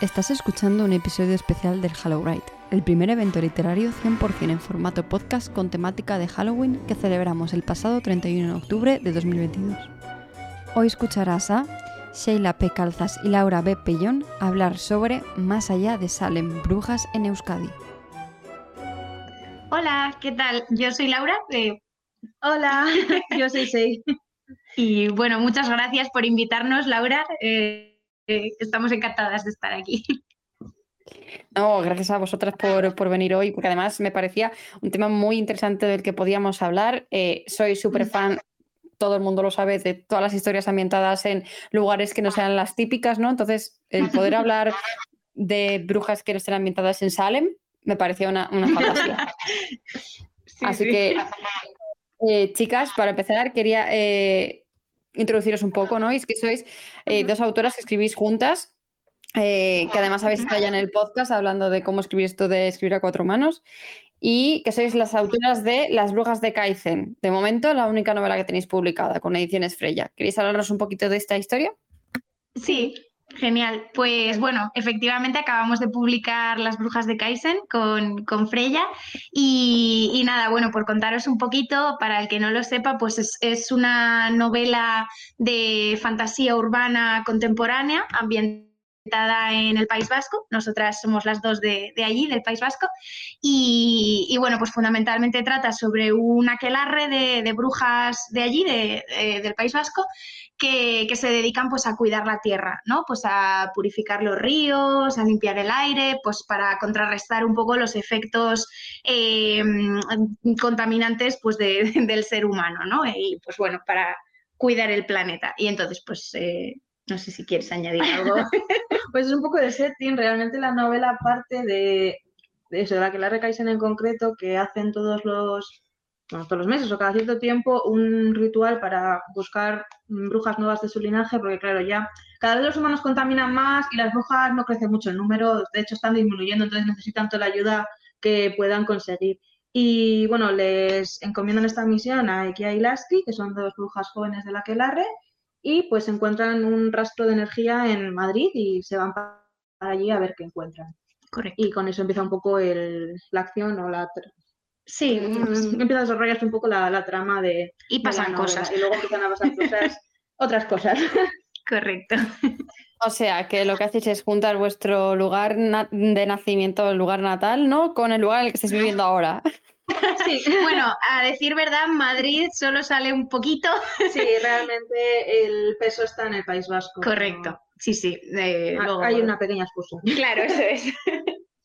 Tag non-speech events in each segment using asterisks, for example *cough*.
Estás escuchando un episodio especial del Halloween, el primer evento literario 100% en formato podcast con temática de Halloween que celebramos el pasado 31 de octubre de 2022. Hoy escucharás a Sheila P. Calzas y Laura B. Pellón hablar sobre Más allá de Salem, brujas en Euskadi. Hola, ¿qué tal? Yo soy Laura. Hola, *laughs* yo soy Sei. Y bueno, muchas gracias por invitarnos, Laura. Eh, estamos encantadas de estar aquí. *laughs* No, gracias a vosotras por, venir hoy, porque además me parecía un tema muy interesante del que podíamos hablar. Eh, soy súper fan, todo el mundo lo sabe, de todas las historias ambientadas en lugares que no sean las típicas, ¿no? Entonces, el poder hablar de brujas que no estén ambientadas en Salem me parecía una, una fantasía. *laughs* Así que, eh, chicas, para empezar, quería eh, introduciros un poco, ¿no? Y es que sois eh, dos autoras que escribís juntas, que además habéis estado ya en el podcast hablando de cómo escribir esto de escribir a cuatro manos, y que sois las autoras de Las Brujas de Kaizen. De momento, la única novela que tenéis publicada con Ediciones Freya. ¿Queréis hablarnos un poquito de esta historia? Sí, Genial, pues bueno, efectivamente acabamos de publicar Las Brujas de Kaizen con, con Freya y, nada, bueno, por contaros un poquito, para el que no lo sepa, pues es, una novela de fantasía urbana contemporánea, ambientada en el País Vasco, nosotras somos las dos de, allí, del País Vasco, y, bueno, pues fundamentalmente trata sobre un aquelarre de, brujas de allí, del País Vasco, que, se dedican pues a cuidar la tierra, ¿no? Pues a purificar los ríos, a limpiar el aire, pues para contrarrestar un poco los efectos eh, contaminantes pues *laughs* del ser humano, ¿no? Y pues bueno, para cuidar el planeta. Y entonces, pues eh, no sé si quieres añadir algo. *laughs* pues es un poco de setting, realmente la novela parte de, eso, de la que la recaisen en concreto, que hacen todos los todos los meses o cada cierto tiempo un ritual para buscar brujas nuevas de su linaje, porque claro, ya cada vez los humanos contaminan más y las brujas no crecen mucho en número, de hecho están disminuyendo, entonces necesitan toda la ayuda que puedan conseguir. Y bueno, les encomiendan esta misión a Ekia y Lasky, que son dos brujas jóvenes de la Quelarre, y pues encuentran un rastro de energía en Madrid y se van para allí a ver qué encuentran. Correcto. Y con eso empieza un poco el, la acción o la, Sí, empieza a desarrollarse un poco la, trama de. Y pasan cosas. Y luego empiezan a pasar cosas, *laughs* otras cosas. Correcto. O sea, que lo que hacéis es juntar vuestro lugar de nacimiento, el lugar natal, ¿no? Con el lugar en el que estáis viviendo ahora. *laughs* Sí, *laughs* bueno, a decir verdad, Madrid solo sale un poquito. Sí, realmente el peso está en el País Vasco. Correcto, sí, sí. Hay una pequeña excusa. Claro, eso es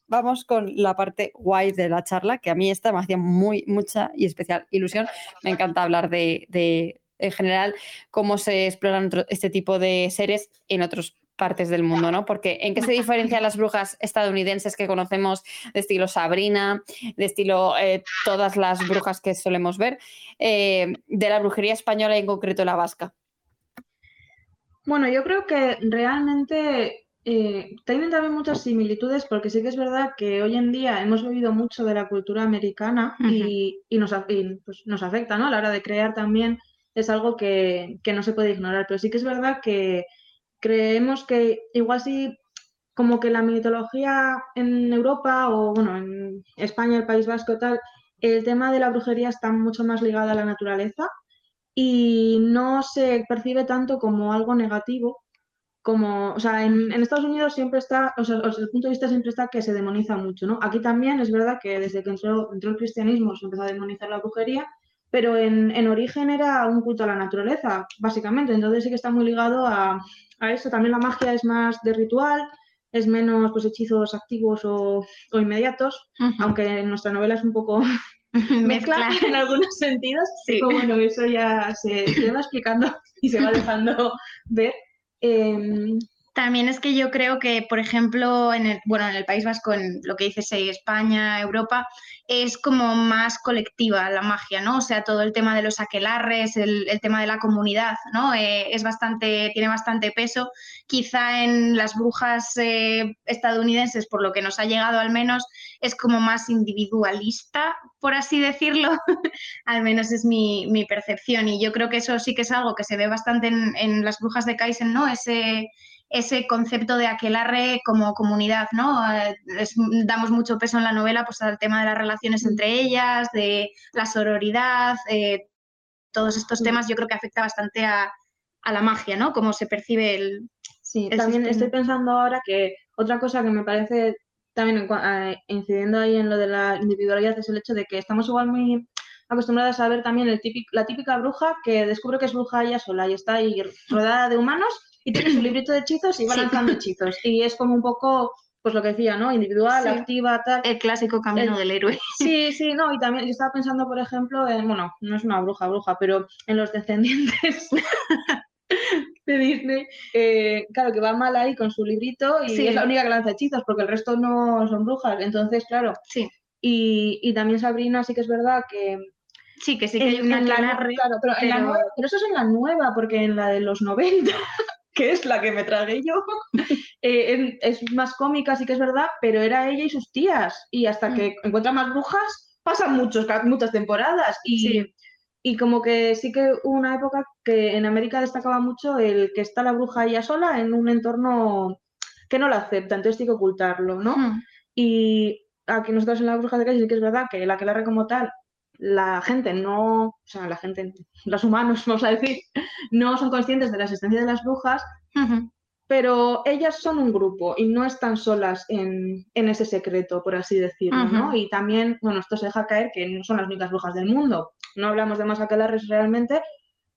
vamos con la parte guay de la charla, que a mí esta me hacía muy, mucha y especial ilusión. Me encanta hablar de, en general, cómo se exploran este tipo de seres en otras partes del mundo, ¿no? Porque ¿en qué se *laughs* diferencian las brujas estadounidenses que conocemos de estilo Sabrina, de estilo eh, todas las brujas que solemos ver, eh, de la brujería española y en concreto la vasca? Bueno, yo creo que realmente eh, tienen también muchas similitudes porque sí que es verdad que hoy en día hemos bebido mucho de la cultura americana y, nos, pues, nos, afecta, ¿no? A la hora de crear también es algo que, no se puede ignorar, pero sí que es verdad que creemos que igual sí como que la mitología en Europa o bueno, en España, el País Vasco y tal, el tema de la brujería está mucho más ligado a la naturaleza y no se percibe tanto como algo negativo como, o sea, en, Estados Unidos siempre está, o sea, desde el punto de vista siempre está que se demoniza mucho, ¿no? Aquí también es verdad que desde que entró, el cristianismo se empezó a demonizar la brujería, pero en, origen era un culto a la naturaleza, básicamente, entonces sí que está muy ligado a, eso. También la magia es más de ritual, es menos pues hechizos activos o, inmediatos, aunque en nuestra novela es un poco *laughs* mezcla en algunos sentidos, sí. pero bueno, eso ya se, se va explicando y se va dejando ver. Em, también es que yo creo que, por ejemplo, en el, bueno, en el País Vasco, en lo que dices, España, Europa, es como más colectiva la magia, ¿no? O sea, todo el tema de los aquelarres, el, tema de la comunidad, ¿no? Eh, es bastante, tiene bastante peso. Quizá en las brujas eh, estadounidenses, por lo que nos ha llegado al menos, es como más individualista, por así decirlo. *laughs* al menos es mi, percepción. Y yo creo que eso sí que es algo que se ve bastante en, en las brujas de Kaizen, ¿no? Ese ese concepto de aquelarre como comunidad, ¿no? Eh, damos mucho peso en la novela pues, al tema de las relaciones entre ellas, de la sororidad, eh, todos estos temas yo creo que afecta bastante a, la magia, ¿no? Cómo se percibe el... Sí, también estoy pensando ahora que otra cosa que me parece también eh, incidiendo ahí en lo de la individualidad es el hecho de que estamos igual muy acostumbradas a ver también el típico, la típica bruja que descubre que es bruja ella sola y está ahí rodeada de humanos y tiene su librito de hechizos y va lanzando hechizos. Y es como un poco, pues lo que decía, ¿no? Individual, activa, tal. El clásico camino del héroe. Sí, sí, no, y también yo estaba pensando, por ejemplo, en, bueno, no es una bruja, bruja, pero en los descendientes *laughs* de Disney, eh, claro, que va mal ahí con su librito y es la única que lanza hechizos, porque el resto no son brujas. Entonces, claro. Sí. Y, y también Sabrina sí que es verdad que Sí, que sí que hay una claro, pero, En la nueva, pero eso es en la nueva, porque en la de los 90 *laughs* que es la que me tragué yo, *laughs* eh, es más cómica, sí que es verdad, pero era ella y sus tías. Y hasta que mm. encuentra más brujas, pasan muchos, muchas temporadas. Y, y como que sí que hubo una época que en América destacaba mucho el que está la bruja ella sola en un entorno que no la acepta, entonces tiene que ocultarlo, ¿no? Mm. Y aquí nosotros en la bruja de calle sí que es verdad que la que la como tal la gente no, o sea, la gente, *laughs* los humanos, vamos a decir, no son conscientes de la existencia de las brujas, pero ellas son un grupo y no están solas en, ese secreto, por así decirlo, ¿no? Y también, bueno, esto se deja caer que no son las únicas brujas del mundo. No hablamos de más aquelarres realmente,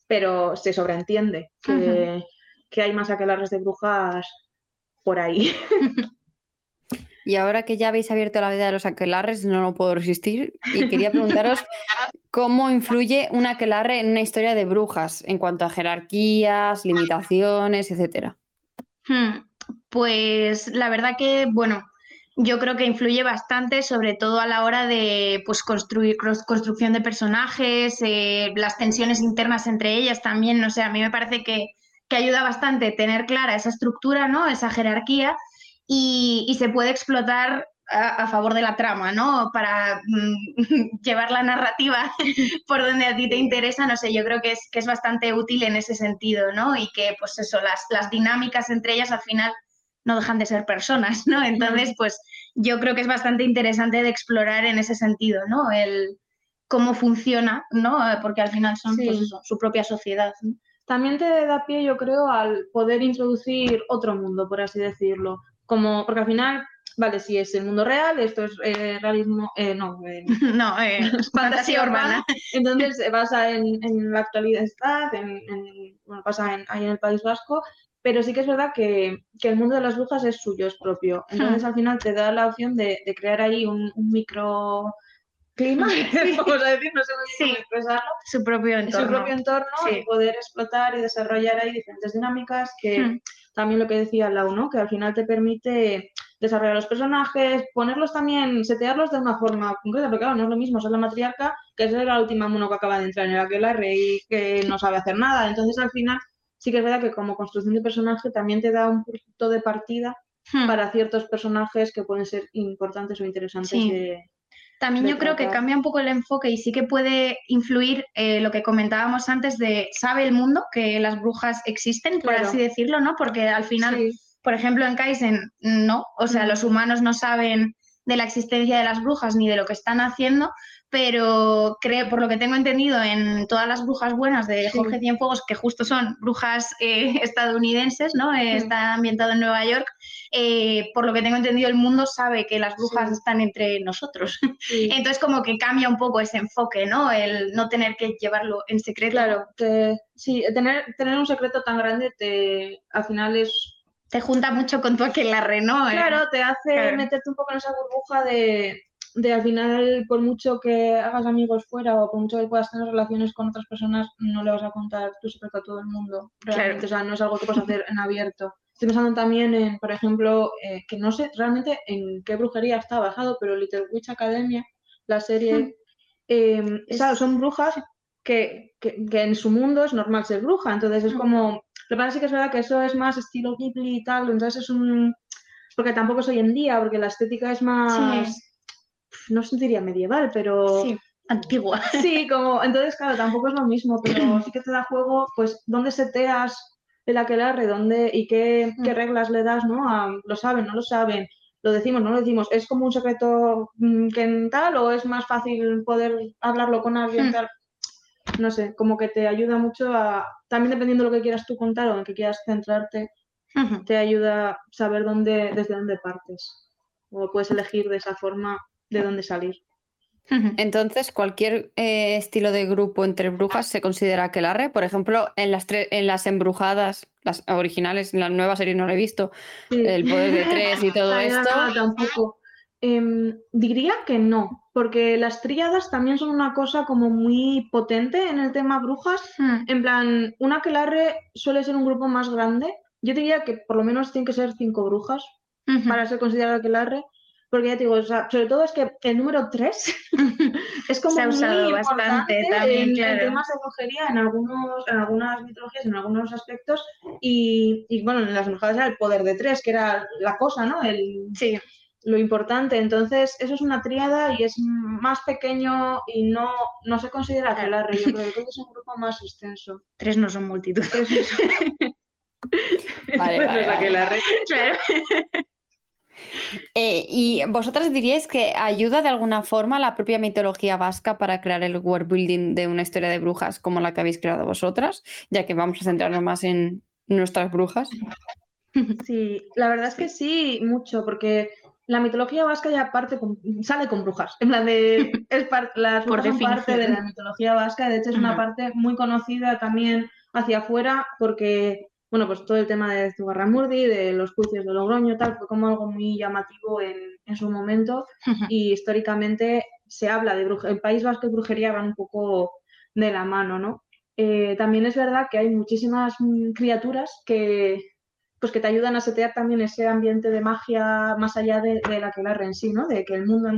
pero se sobreentiende que, que hay más aquelarres de brujas por ahí. *laughs* Y ahora que ya habéis abierto la vida de los aquelarres, no lo puedo resistir. Y quería preguntaros *laughs* cómo influye un aquelarre en una historia de brujas en cuanto a jerarquías, limitaciones, etcétera. Hmm, pues la verdad que, bueno, yo creo que influye bastante, sobre todo a la hora de pues, construir construcción de personajes, eh, las tensiones internas entre ellas también. O sea, a mí me parece que, que ayuda bastante tener clara esa estructura, ¿no? Esa jerarquía y, se puede explotar a, favor de la trama, ¿no? Para mm, *laughs* llevar la narrativa *laughs* por donde a ti te interesa, no sé, yo creo que es, que es bastante útil en ese sentido, ¿no? Y que, pues eso, las, las dinámicas entre ellas al final no dejan de ser personas, ¿no? Entonces, pues yo creo que es bastante interesante de explorar en ese sentido, ¿no? El cómo funciona, ¿no? Porque al final son pues su propia sociedad. También te da pie, yo creo, al poder introducir otro mundo, por así decirlo como, porque al final, vale, si es el mundo real, esto es eh, realismo, eh, no, eh, *laughs* no, *laughs* fantasía urbana. Entonces se basa en, la actualidad, en, bueno, pasa ahí en el País Vasco, pero sí que es verdad que, el mundo de las brujas es suyo, es propio. Entonces hmm. al final te da la opción de, crear ahí un, micro clima, *laughs* *laughs* vamos a decir, no sé cómo expresarlo. Su propio entorno. Su propio entorno y poder explotar y desarrollar ahí diferentes dinámicas que, hmm también lo que decía Lau, ¿no? Que al final te permite desarrollar los personajes, ponerlos también, setearlos de una forma concreta, porque claro, no es lo mismo ser la matriarca que ser la última mono que acaba de entrar en el aquelarre y que no sabe hacer nada. Entonces al final sí que es verdad que como construcción de personaje también te da un punto de partida hmm. para ciertos personajes que pueden ser importantes o interesantes de, también yo creo que cambia un poco el enfoque y sí que puede influir eh, lo que comentábamos antes de sabe el mundo que las brujas existen, por así decirlo, ¿no? Porque al final, por ejemplo, en Kaizen no, o sea, los humanos no saben de la existencia de las brujas ni de lo que están haciendo, pero creo, por lo que tengo entendido en todas las brujas buenas de Jorge Cienfuegos, que justo son brujas eh, *laughs* estadounidenses, ¿no? Eh, está ambientado en Nueva York, eh, por lo que tengo entendido el mundo sabe que las brujas están entre nosotros. *laughs* Entonces como que cambia un poco ese enfoque, ¿no? El no tener que llevarlo en secreto. Claro, sí, tener, tener un secreto tan grande te, al final es te junta mucho con tu aquelarre, ¿no? Claro, te hace meterte un poco en esa burbuja de, de al final, por mucho que hagas amigos fuera o por mucho que puedas tener relaciones con otras personas, no le vas a contar tu secreto a todo el mundo. Realmente, o sea, no es algo que puedas hacer en abierto. Estoy pensando también en, por ejemplo, eh, que no sé realmente en qué brujería está basado, pero Little Witch Academia, la serie, hmm. em, son brujas que, que, en su mundo es normal ser bruja, entonces es hmm. como lo que pasa es que es verdad que eso es más estilo Ghibli y tal, entonces es un... Porque tampoco es hoy en día, porque la estética es más... No sentiría medieval, pero... Sí, antigua. Sí, *laughs* como... Entonces, claro, tampoco es lo mismo, pero sí que te da juego, pues, dónde seteas el aquelarre, dónde y qué, qué Mm. reglas le das, ¿no? A- ¿Lo saben, no lo saben? ¿Lo decimos, no lo decimos? ¿Es como un secreto mm, que en tal o es más fácil poder hablarlo con alguien Mm. tal? No sé, como que te ayuda mucho a, también dependiendo de lo que quieras tú contar o en qué quieras centrarte, te ayuda a saber dónde, desde dónde partes. O puedes elegir de esa forma de dónde salir. Entonces, cualquier eh, estilo de grupo entre brujas se considera aquelarre. Por ejemplo, en las, tre- en las embrujadas, las originales, en la nueva serie no la he visto, Sí. el poder de tres y *laughs* todo esto. no, tampoco. Em, diría que no, porque las tríadas también son una cosa como muy potente en el tema brujas. En plan, un aquelarre suele ser un grupo más grande. Yo diría que por lo menos tienen que ser cinco brujas para ser considerado aquelarre. Porque ya te digo, o sea, sobre todo es que el número 3 *laughs* es como Se ha usado muy bastante importante también, en, en claro. temas de brujería en algunos, en algunas mitologías, en algunos aspectos. Y, y, bueno, en las embrujadas era el poder de tres, que era la cosa, ¿no? El, Sí, lo importante. Entonces, eso es una tríada y es más pequeño y no, no se considera Claro. aquelarre. Yo creo que *laughs* es un grupo más extenso. tres no son multitud. Es eso. *laughs* Vale, vale, es vale. aquelarre. Claro. Eh, ¿y vosotras diríais que ayuda de alguna forma la propia mitología vasca para crear el world building de una historia de brujas como la que habéis creado vosotras? Ya que vamos a centrarnos más en nuestras brujas. Sí, la verdad es que sí, mucho, porque la mitología vasca ya parte con- sale con brujas. En plan de *laughs* es par- las Por brujas son parte de la mitología vasca, de hecho es una parte muy conocida también hacia afuera, porque bueno, pues todo el tema de Zugarramurdi, de los juicios de Logroño, tal, fue como algo muy llamativo en, en su momento *laughs* y históricamente se habla de brujería. El País Vasco y brujería van un poco de la mano, ¿no? Eh, también es verdad que hay muchísimas mm, criaturas que, pues que te ayudan a setear también ese ambiente de magia más allá de, de la que la en sí, ¿no? De que el mundo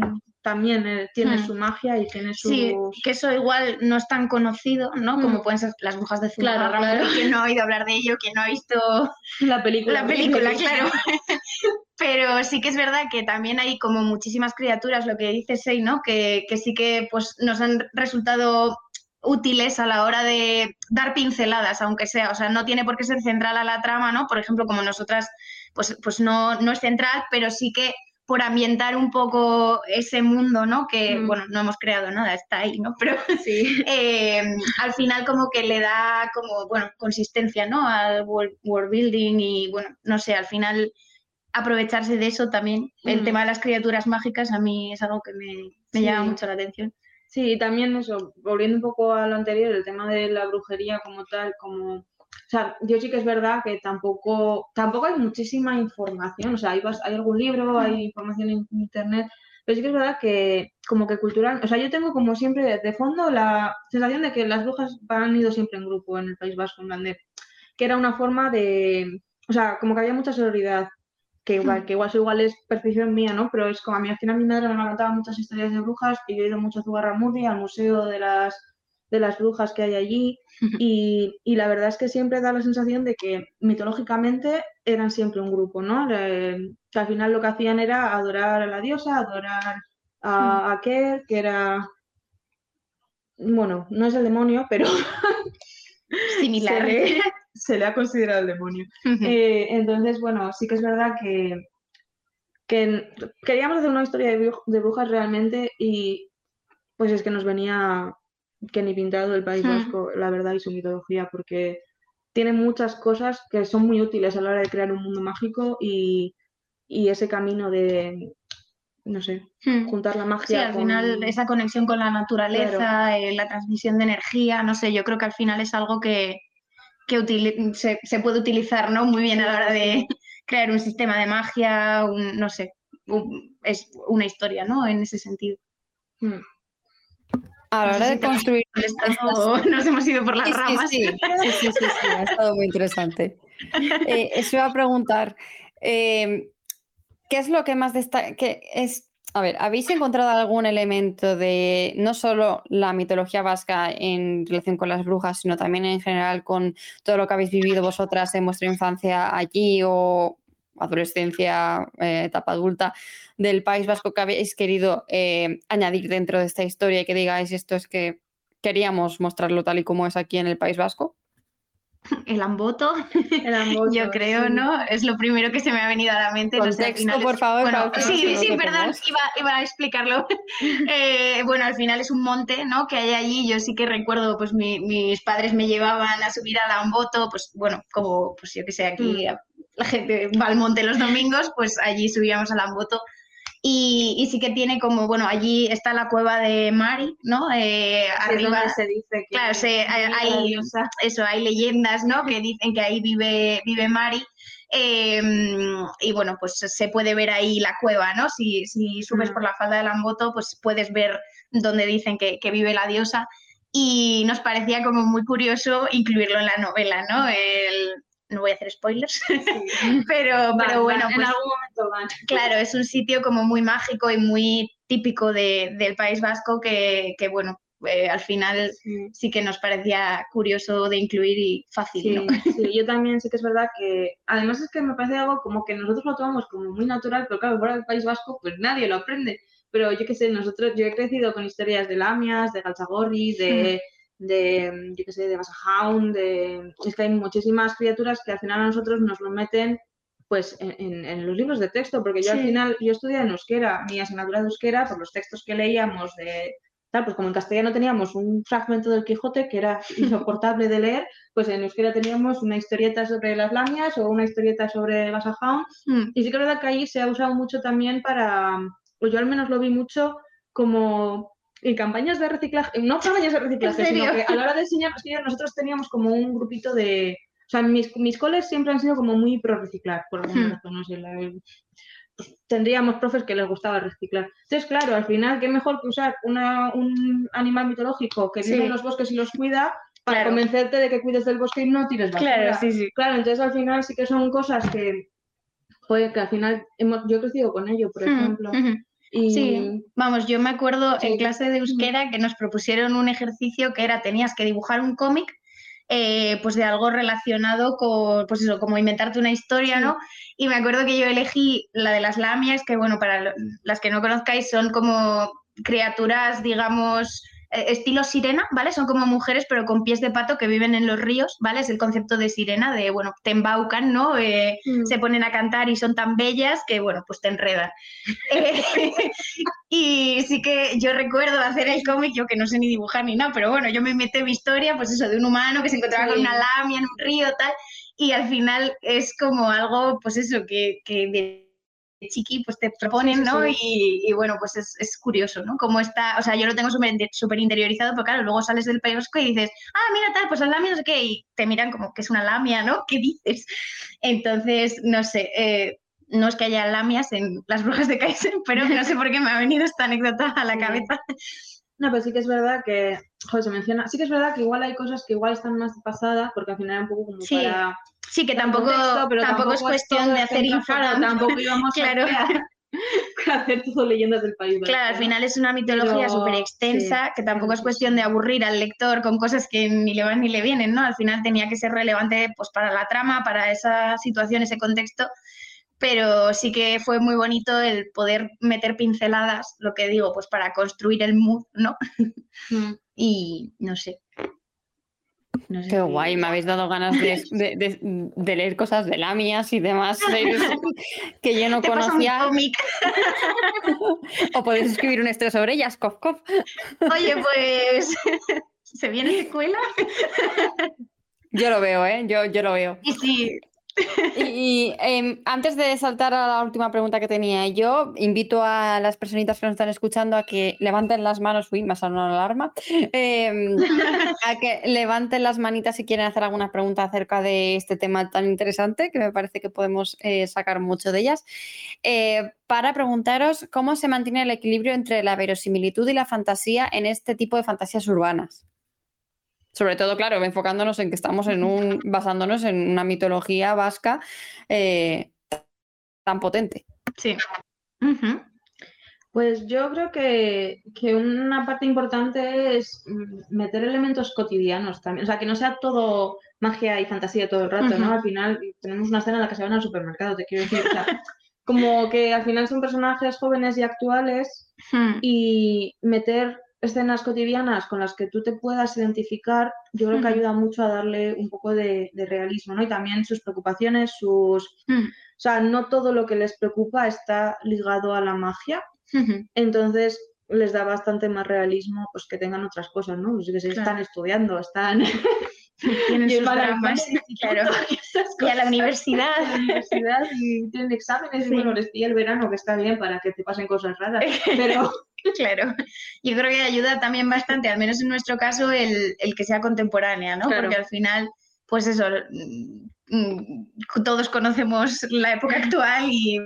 también eh, tiene Hmm. su magia y tiene sus... Sí, que eso igual no es tan conocido, ¿no? Como Mm. pueden ser las brujas de Claro, Zugarramurdi, claro. que no ha oído hablar de ello, que no ha visto La película. la película, claro. *laughs* Pero sí que es verdad que también hay como muchísimas criaturas, lo que dice Sei, ¿no? Que, que sí que pues, nos han resultado útiles a la hora de dar pinceladas, aunque sea, o sea, no tiene por qué ser central a la trama, ¿no? Por ejemplo, como nosotras, pues, pues no, no es central, pero sí que por ambientar un poco ese mundo, ¿no? Que, Mm. bueno, no hemos creado nada, está ahí, ¿no? Pero Sí. *laughs* eh, al final como que le da como, bueno, consistencia, ¿no? Al world, world building y, bueno, no sé, al final aprovecharse de eso también. El Mm. tema de las criaturas mágicas a mí es algo que me, me Sí. llama mucho la atención. Sí, también eso, volviendo un poco a lo anterior, el tema de la brujería como tal, como, o sea, yo sí que es verdad que tampoco, tampoco hay muchísima información, o sea, hay, hay algún libro, hay información en internet, pero sí que es verdad que como que cultural, o sea, yo tengo como siempre de, de fondo la sensación de que las brujas han ido siempre en grupo en el País Vasco, en plan de, que era una forma de, o sea, como que había mucha sororidad, que igual, que igual, eso igual es percepción mía, ¿no? Pero es como a mí al final mi madre me contaba muchas historias de brujas y yo he ido mucho a Zugarramurdi, al museo de las, de las brujas que hay allí y, y la verdad es que siempre da la sensación de que mitológicamente eran siempre un grupo, ¿no? Que al final lo que hacían era adorar a la diosa, adorar a, a aquel, que era, bueno, no es el demonio, pero *laughs* se Similar. le, se le ha considerado el demonio. Eh, entonces, bueno, sí que es verdad que, que queríamos hacer una historia de, bru- de brujas realmente y pues es que nos venía que ni pintado el País Hmm. Vasco, la verdad, y su mitología, porque tiene muchas cosas que son muy útiles a la hora de crear un mundo mágico y, y ese camino de, no sé, Mm. juntar la Sí, magia al con- final esa conexión con la naturaleza, eh, la transmisión de energía, no sé, yo creo que al final es algo que, que se, se puede utilizar ¿no? muy bien a la hora de *laughs* crear un sistema de magia, un- no sé, un- es una historia, ¿no? En ese sentido. Mm. A la hora de construir Estado- *laughs* nos hemos ido por las Sí, sí, ramas. Sí, sí, sí, sí, sí, ha estado muy interesante. Eh, eso iba a preguntar, eh, ¿qué es lo que más destaca? que es, a ver, ¿habéis encontrado algún elemento de no solo la mitología vasca en relación con las brujas, sino también en general con todo lo que habéis vivido vosotras en vuestra infancia allí o adolescencia, eh, etapa adulta del País Vasco que habéis querido eh, añadir dentro de esta historia y que digáis esto es que queríamos mostrarlo tal y como es aquí en el País Vasco? El amboto, El amboto, yo creo, sí. ¿no? Es lo primero que se me ha venido a la mente. no sé, Contexto, final es- por favor, bueno, sí, no sí, perdón, iba, iba a explicarlo. *laughs* Eh, bueno, al final es un monte, ¿no? Que hay allí. Yo sí que recuerdo, pues mi- mis padres me llevaban a subir al Amboto, pues bueno, como, pues yo que sé, aquí Mm. la gente va al monte los domingos, pues allí subíamos al Amboto. Y, y sí que tiene como, bueno, allí está la cueva de Mari, ¿no? Eh, arriba, se dice que claro, se- hay, eso, hay leyendas, ¿no? Que dicen que ahí vive, vive Mari. Eh, y bueno, pues se puede ver ahí la cueva, ¿no? Si, si subes Mm. por la falda del Amboto, pues puedes ver donde dicen que, que vive la diosa. Y nos parecía como muy curioso incluirlo en la novela, ¿no? El, no voy a hacer spoilers, *laughs* pero, Van, pero van, bueno, en pues algún momento van. claro, es un sitio como muy mágico y muy típico de- del País Vasco que, que, bueno, eh, al final Sí. sí que nos parecía curioso de incluir y fácil, Sí, ¿no? *laughs* sí, yo también sí que es verdad que, además es que me parece algo como que nosotros lo tomamos como muy natural, pero claro, fuera del País Vasco, pues nadie lo aprende. Pero yo qué sé, nosotros, yo he crecido con historias de lamias, de Galchagorri, de, de, yo qué sé, de Basajaun, de... Es que hay muchísimas criaturas que al final a nosotros nos lo meten pues en, en- en los libros de texto, porque yo al Sí. final, yo estudié en euskera, mi asignatura de euskera, por los textos que leíamos de... Tal, pues como en castellano teníamos un fragmento del Quijote que era insoportable de leer, pues en euskera teníamos una historieta sobre las lamias o una historieta sobre Basajaun. Mm, Y sí que es verdad que ahí se ha usado mucho también para, o yo al menos lo vi mucho como en campañas de reciclaje, no campañas de reciclaje, sino que a la hora de enseñar, nosotros teníamos como un grupito de, o sea, mis, mis coles siempre han sido como muy pro reciclar, por alguna Hmm. razón, no sé, la- pues, tendríamos profes que les gustaba reciclar. Entonces, claro, al final, qué mejor que usar una, un animal mitológico que vive Sí. en los bosques y los cuida para Claro. convencerte de que cuides del bosque y no tires basura. Claro, sí, sí. Claro, entonces al final sí que son cosas que, joder, que al final hemos, yo he crecido con ello, por Mm, ejemplo. Y Sí, vamos, yo me acuerdo en clase de euskera que nos propusieron un ejercicio que era tenías que dibujar un cómic eh, pues de algo relacionado con, pues eso, como inventarte una historia, Sí. ¿no? Y me acuerdo que yo elegí la de las lamias, que bueno, para las que no conozcáis son como criaturas, digamos, eh, estilo sirena, ¿vale? Son como mujeres pero con pies de pato que viven en los ríos, ¿vale? Es el concepto de sirena, de, bueno, te embaucan, ¿no? Eh, Mm. se ponen a cantar y son tan bellas que, bueno, pues te enredan. *laughs* Eh, y sí que yo recuerdo hacer el cómic, yo que no sé ni dibujar ni nada, pero bueno, yo me inventé mi historia, pues eso, de un humano que se encontraba Sí. con una lamia en un río, tal, y al final es como algo, pues eso, que, que chiqui pues te proponen, ¿no? sí. Y, y bueno, pues es, es curioso, ¿no? Como está, o sea, yo lo tengo súper interiorizado, pero claro, luego sales del Vasco y dices, ah, mira tal, pues las lamias, no sé qué, y te miran como que es una lamia, ¿no? ¿Qué dices? Entonces, no sé, eh, no es que haya lamias en las brujas de Kaizen, *laughs* pero no sé por qué me ha venido esta anécdota a la Sí. cabeza. No, pero sí que es verdad que, joder, se menciona, sí que es verdad que igual hay cosas que igual están más pasadas, porque al final era un poco como Sí, para Sí, que tampoco, contexto, pero tampoco, es cuestión de hacer info. claro, tampoco íbamos *laughs* Claro. *laughs* a, hacer todo leyendas del país. Claro, al final es una mitología Pero, súper extensa, sí, que tampoco es cuestión de aburrir al lector con cosas que ni le van ni le vienen, ¿no? Al final tenía que ser relevante pues, para la trama, para esa situación, ese contexto, pero sí que fue muy bonito el poder meter pinceladas, lo que digo, pues para construir el mood, ¿no? *laughs* Mm. Y no sé. No sé Qué si- guay, me habéis dado ganas de, *laughs* de- de- de leer cosas de lamias y demás *laughs* que yo no conocía. *laughs* O podéis escribir un estrés sobre ellas, cof, cof. Oye, pues se viene secuela. Yo lo veo, ¿eh? Yo, yo lo veo. Y sí, Y, em, antes de saltar a la última pregunta que tenía yo, invito a las personitas que nos están escuchando a que levanten las manos, uy, me ha sonado la alarma, em, *laughs* a que levanten las manitas si quieren hacer alguna pregunta acerca de este tema tan interesante, que me parece que podemos eh, sacar mucho de ellas, eh, para preguntaros cómo se mantiene el equilibrio entre la verosimilitud y la fantasía en este tipo de fantasías urbanas. Sobre todo, claro, enfocándonos en que estamos en un, basándonos en una mitología vasca eh, tan potente. sí. Pues yo creo que, que una parte importante es mm, meter elementos cotidianos también. O sea, que no sea todo magia y fantasía todo el rato, ¿no? Al final tenemos una escena en la que se van al supermercado, te quiero decir. O sea, como que al final son personajes jóvenes y actuales Hmm. y meter escenas cotidianas con las que tú te puedas identificar, yo creo que ayuda mucho a darle un poco de, realismo, ¿no? Y también sus preocupaciones, sus... O sea, no todo lo que les preocupa está ligado a la magia. Entonces, les da bastante más realismo pues que tengan otras cosas, ¿no? Pues que se están estudiando, están *laughs* tienen sus dramas, claro. *laughs* Y a la universidad. A la universidad y tienen exámenes y bueno, les pilla el verano que está bien para que te pasen cosas raras, *laughs* pero... Claro, yo creo que ayuda también bastante, al menos en nuestro caso, el, el que sea contemporánea, ¿no? Porque al final, pues eso, mm, todos conocemos la época actual y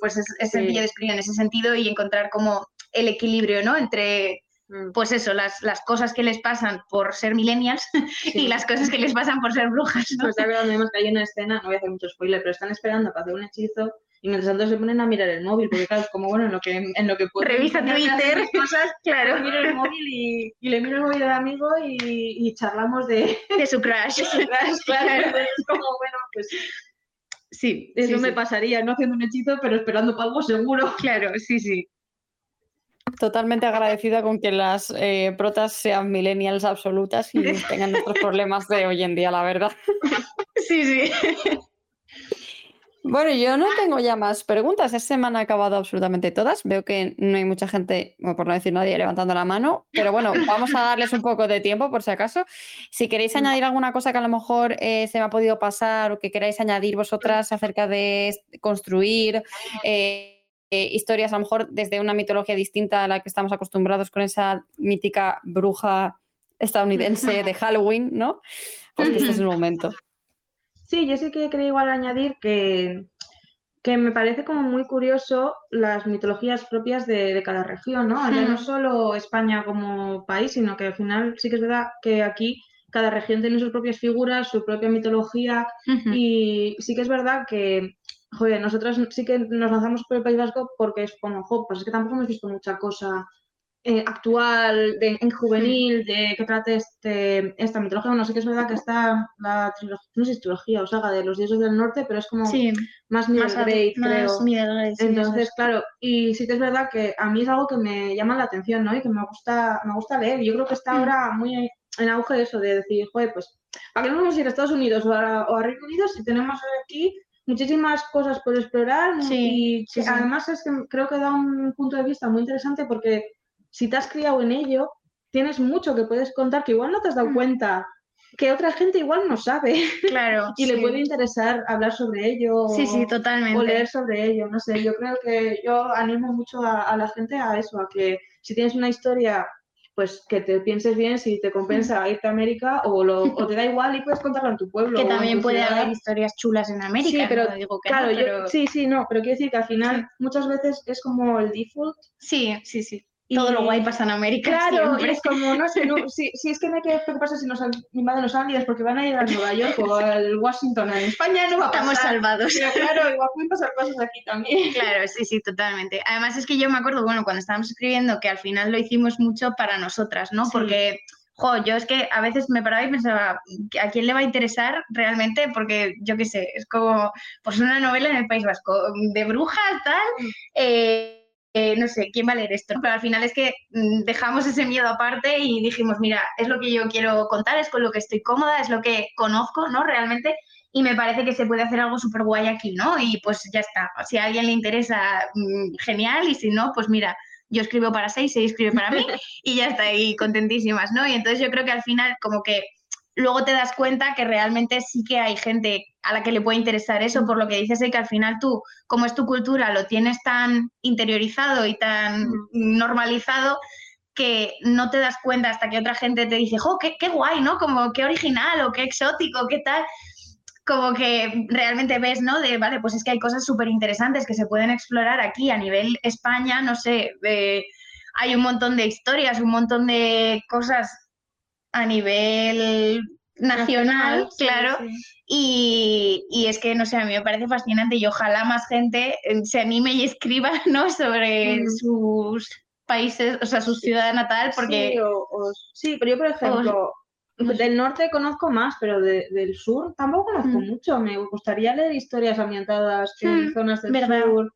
pues es, es sencillo de escribir en ese sentido y encontrar como el equilibrio, ¿no? Entre, mm. Pues eso, las, las cosas que les pasan por ser millennials *laughs* y las cosas que les pasan por ser brujas, ¿no? Pues vemos que hay una escena, no voy a hacer mucho spoiler, pero están esperando para hacer un hechizo y mientras tanto se ponen a mirar el móvil, porque claro, es como bueno, en lo que, en lo que puedo. Revisa Twitter, cosas, *laughs* claro. Miro el móvil y, y, le miro el móvil al amigo y, y charlamos de... *laughs* De su crush. De su crush, claro. es como, bueno, pues... Sí, eso me pasaría, no haciendo un hechizo, pero esperando para algo seguro. Claro, sí, sí. Totalmente agradecida con que las eh, protas sean millennials absolutas y *laughs* tengan nuestros problemas de hoy en día, la verdad. Sí, sí. Bueno, yo no tengo ya más preguntas. Esta semana he acabado absolutamente todas. Veo que no hay mucha gente, por no decir nadie, levantando la mano. Pero bueno, vamos a darles un poco de tiempo por si acaso. Si queréis añadir alguna cosa que a lo mejor eh, se me ha podido pasar o que queráis añadir vosotras acerca de construir. Eh, eh, historias a lo mejor desde una mitología distinta a la que estamos acostumbrados con esa mítica bruja estadounidense *laughs* de Halloween, ¿no? Pues este es el momento. Sí, yo sí que quería igual añadir que, que me parece como muy curioso las mitologías propias de, cada región, ¿no? no solo España como país, sino que al final sí que es verdad que aquí cada región tiene sus propias figuras, su propia mitología y sí que es verdad que joder, nosotros sí que nos lanzamos por el País Vasco porque es como, jo, pues es que tampoco hemos visto mucha cosa eh, actual, de, en juvenil, de que trate este, esta mitología. Bueno, sí que es verdad que está la trilogía, no sé si trilogía o saga de los dioses del norte, pero es como más middle grade, creo. Entonces, claro, y sí que es verdad que a mí es algo que me llama la atención, ¿no? Y que me gusta, me gusta leer. Yo creo que está mm. ahora muy en auge eso de decir, joder, pues, ¿para qué no vamos a ir a Estados Unidos o a, o a Reino Unido si tenemos aquí muchísimas cosas por explorar y además es que creo que da un punto de vista muy interesante porque si te has criado en ello, tienes mucho que puedes contar que igual no te has dado mm. cuenta que otra gente igual no sabe. *laughs* Claro. y le puede interesar hablar sobre ello. Sí, sí, totalmente. O leer sobre ello. No sé, yo creo que yo animo mucho a la gente a eso, a que si tienes una historia pues que te pienses bien si te compensa irte a América o, lo, o te da igual y puedes contarlo en tu pueblo. *laughs* Que también puede haber historias chulas en América. Sí, pero digo que claro, sí, sí, no, pero quiero decir que al final muchas veces es como el default. Sí, sí, sí. Todo lo guay pasa en América. Claro, es como, no sé, no, *laughs* si, si, es que me hay que preocuparse si nos han invadido los aliens porque van a ir a Nueva York o al Washington. En España no va a pasar. Estamos salvados. Pero claro, igual pueden pasar cosas aquí también. *laughs* Claro, sí, sí, totalmente. Además es que yo me acuerdo, bueno, cuando estábamos escribiendo que al final lo hicimos mucho para nosotras, ¿no? Porque... Jo, yo es que a veces me paraba y pensaba, ¿a quién le va a interesar realmente? Porque yo qué sé, es como, pues una novela en el País Vasco, de brujas, tal, mm. eh, eh, no sé, ¿quién va a leer esto? Pero al final es que mm, dejamos ese miedo aparte y dijimos, mira, es lo que yo quiero contar, es con lo que estoy cómoda, es lo que conozco, ¿no? Realmente, y me parece que se puede hacer algo súper guay aquí, ¿no? Y pues ya está, si a alguien le interesa, mm, genial, y si no, pues mira, yo escribo para seis, se escribe para mí, *laughs* y ya está, y contentísimas, ¿no? Y entonces yo creo que al final como que luego te das cuenta que realmente sí que hay gente a la que le puede interesar eso, por lo que dices de que al final tú, como es tu cultura, lo tienes tan interiorizado y tan normalizado que no te das cuenta hasta que otra gente te dice, ¡jo, qué, qué guay, ¿no? Como qué original o qué exótico, qué tal. Como que realmente ves, ¿no? De, vale, pues es que hay cosas súper interesantes que se pueden explorar aquí a nivel España, no sé, hay un montón de historias, un montón de cosas a nivel nacional, claro. Y, y, es que, no sé, a mí me parece fascinante y ojalá más gente eh, se anime y escriba, *laughs* ¿no? Sobre mm. sus países, o sea, su ciudad natal, porque... Sí, pero yo, por ejemplo, del norte conozco más, pero del sur tampoco conozco mm. mucho. Me gustaría leer historias ambientadas en mm, zonas del sur.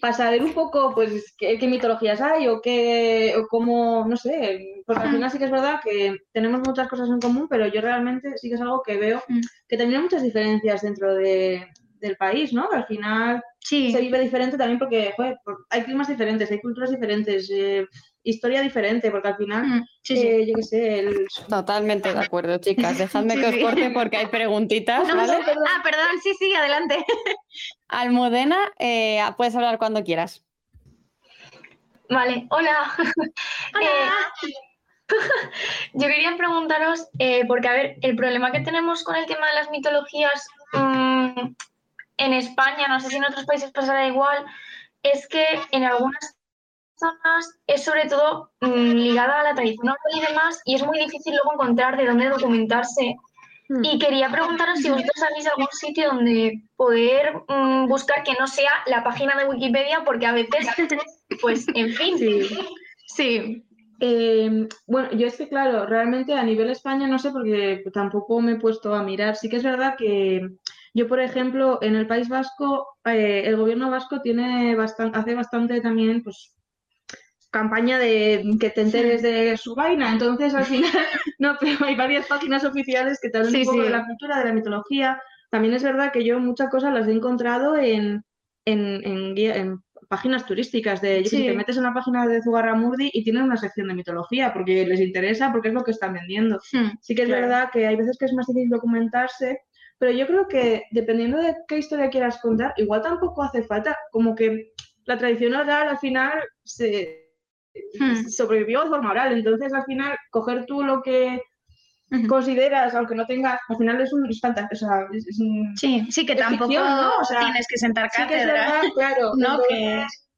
Para saber un poco, pues, qué, mitologías hay o qué, o cómo, no sé, porque al final sí que es verdad que tenemos muchas cosas en común, pero yo realmente sí que es algo que veo que también hay muchas diferencias dentro de, del país, ¿no? al final se vive diferente también porque, joder, hay climas diferentes, hay culturas diferentes, eh, historia diferente, porque al final, eh, yo qué sé, el... Totalmente de acuerdo, chicas. *laughs* Dejadme que os corte porque hay preguntitas, ¿vale? Ah, perdón, sí, sí, adelante. *laughs* Almudena, eh, puedes hablar cuando quieras. Vale, hola. *laughs* Eh, yo quería preguntaros, porque a ver, el problema que tenemos con el tema de las mitologías mm, en España, no sé si en otros países pasará igual, es que en algunas zonas es sobre todo mm, ligada a la tradición y demás, y es muy difícil luego encontrar de dónde documentarse. Hmm. Y quería preguntaros si vosotros sabéis algún sitio donde poder mm, buscar que no sea la página de Wikipedia, porque a veces, *laughs* pues, en fin. Sí. Em, bueno, yo es que, claro, realmente a nivel España no sé porque tampoco me he puesto a mirar. Sí que es verdad que yo, por ejemplo, en el País Vasco, eh, el gobierno vasco tiene bastante, hace bastante también, pues, campaña de que te enteres de su vaina. Entonces, al final, *laughs* no, pero hay varias páginas oficiales que te hablan un poco de la cultura, de la mitología. También es verdad que yo muchas cosas las he encontrado en, en, páginas turísticas. De, yo te metes en la página de Zugarramurdi y tienen una sección de mitología porque les interesa, porque es lo que están vendiendo. Hmm, sí que es verdad que hay veces que es más difícil documentarse, pero yo creo que dependiendo de qué historia quieras contar, igual tampoco hace falta, como que la tradición oral al final se, Hmm. sobrevivió de forma oral. Entonces, al final, coger tú lo que consideras, aunque no tengas, al final es un, es sí, sí, que tampoco tienes que sentar cátedra. claro.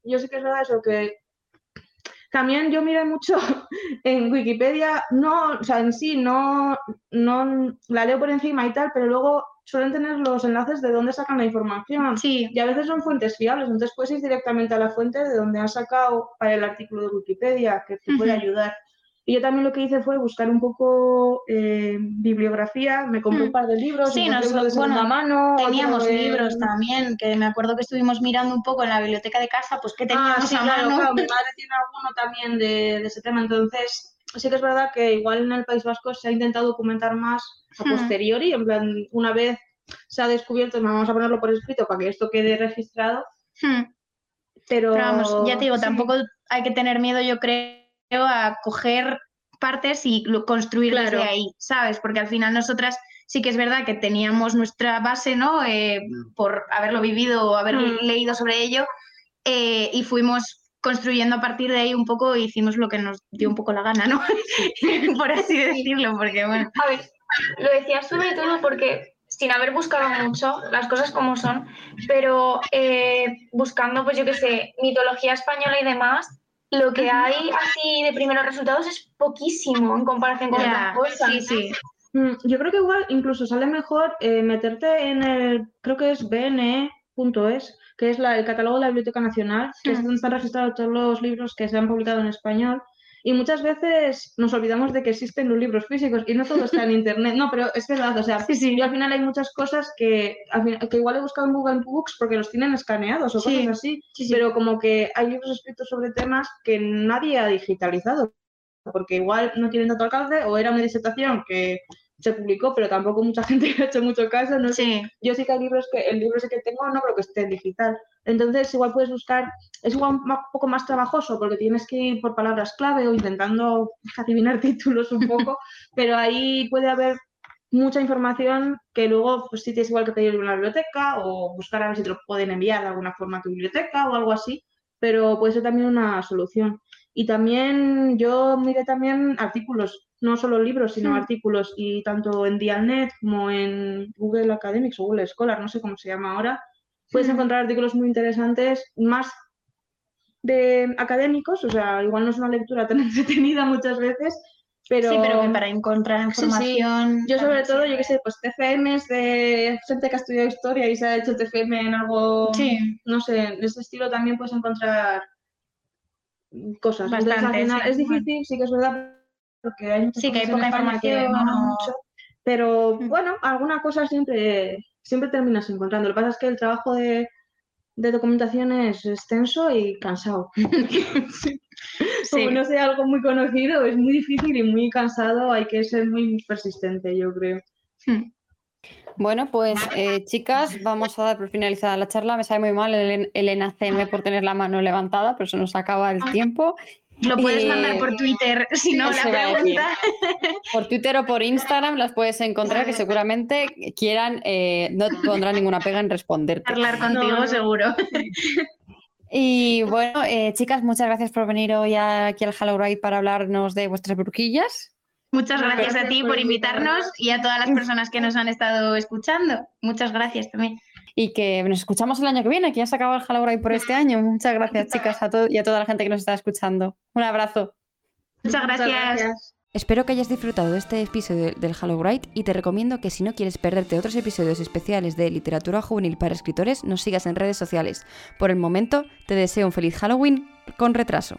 Yo sé que es verdad eso, que también yo miré mucho *laughs* en Wikipedia, no, o sea, en sí, no, no la leo por encima y tal, pero luego suelen tener los enlaces de dónde sacan la información. Sí. Y a veces son fuentes fiables, entonces puedes ir directamente a la fuente de donde has sacado para el artículo de Wikipedia, que te puede ayudar. Y yo también lo que hice fue buscar un poco eh, bibliografía, me compré un par de libros, sí, nos, de bueno, mano. Teníamos libros también, que me acuerdo que estuvimos mirando un poco en la biblioteca de casa, pues que teníamos ah, sí, claro, mi *laughs* madre tiene alguno también de, de, ese tema, entonces sí que es verdad que igual en el País Vasco se ha intentado documentar más a hmm. posteriori, en plan, una vez se ha descubierto, vamos a ponerlo por escrito para que esto quede registrado. Hmm. Pero... vamos, ya te digo, tampoco hay que tener miedo, yo creo, a coger partes y construir desde ahí, ¿sabes? Porque al final nosotras sí que es verdad que teníamos nuestra base, ¿no? Eh, por haberlo vivido o haber hmm. leído sobre ello eh, y fuimos construyendo a partir de ahí un poco e hicimos lo que nos dio un poco la gana, ¿no? *laughs* por así decirlo, porque bueno. A ver, lo decía sobre todo porque sin haber buscado mucho las cosas como son, pero eh, buscando, pues yo qué sé, mitología española y demás, lo que hay así de primeros resultados es poquísimo en comparación con otras cosas. Sí, sí. Mm, yo creo que igual incluso sale mejor eh, meterte en el, creo que es bne.es, que es la, el catálogo de la Biblioteca Nacional, que es donde están registrados todos los libros que se han publicado en español. Y muchas veces nos olvidamos de que existen los libros físicos y no todo está en Internet. No, pero es verdad, o sea, sí, sí. al final hay muchas cosas que, que igual he buscado en Google Books porque los tienen escaneados o cosas así, pero como que hay libros escritos sobre temas que nadie ha digitalizado porque igual no tienen tanto alcance o era una disertación que se publicó, pero tampoco mucha *laughs* gente ha hecho mucho caso. No sé. Yo sí que hay libros que el libro ese que tengo no creo que esté digital. Entonces igual puedes buscar, es igual un poco más trabajoso porque tienes que ir por palabras clave o intentando *laughs* adivinar *laughs* títulos un poco, pero ahí puede haber mucha información que luego pues sí tienes igual que pedir en una biblioteca o buscar a ver si te lo pueden enviar de alguna forma a tu biblioteca o algo así, pero puede ser también una solución. Y también yo miré también artículos no solo libros, sino hmm. artículos, y tanto en Dialnet como en Google Academics o Google Scholar, no sé cómo se llama ahora, puedes hmm. encontrar artículos muy interesantes, más de académicos, o sea, igual no es una lectura tan *laughs* entretenida muchas veces, pero... Sí, pero que para encontrar información... Yo sobre todo, yo qué sé, pues TFMs de gente que ha estudiado historia y se ha hecho TFM en algo, no sé, en ese estilo también puedes encontrar cosas. Bastante, es difícil, sí que es verdad, porque hay sí, que hay poca información, pero mm. bueno, alguna cosa siempre, siempre terminas encontrando. Lo que pasa es que el trabajo de, de documentación es extenso y cansado. *laughs* Como no sea algo muy conocido, es muy difícil y muy cansado, hay que ser muy persistente, yo creo. Hmm. Bueno, pues eh, chicas, vamos a dar por finalizada la charla. Me sabe muy mal el, el CM por tener la mano levantada, pero se nos acaba el tiempo. Lo puedes mandar por Twitter, *laughs* si no la pregunta. Por Twitter o por Instagram las puedes encontrar, que seguramente quieran, eh, no pondrán ninguna pega en responder. Hablar contigo, seguro. Y bueno, eh, chicas, muchas gracias por venir hoy aquí al Hello Ride para hablarnos de vuestras bruquillas. Muchas gracias, a ti por invitarnos y a todas las personas que nos han estado escuchando. Muchas gracias también. Y que nos escuchamos el año que viene, que ya se acaba el Ride por este año. Muchas gracias, chicas, a todos y a toda la gente que nos está escuchando. Un abrazo. Muchas gracias. Espero que hayas disfrutado de este episodio del Ride y te recomiendo que si no quieres perderte otros episodios especiales de literatura juvenil para escritores, nos sigas en redes sociales. Por el momento, te deseo un feliz Halloween con retraso.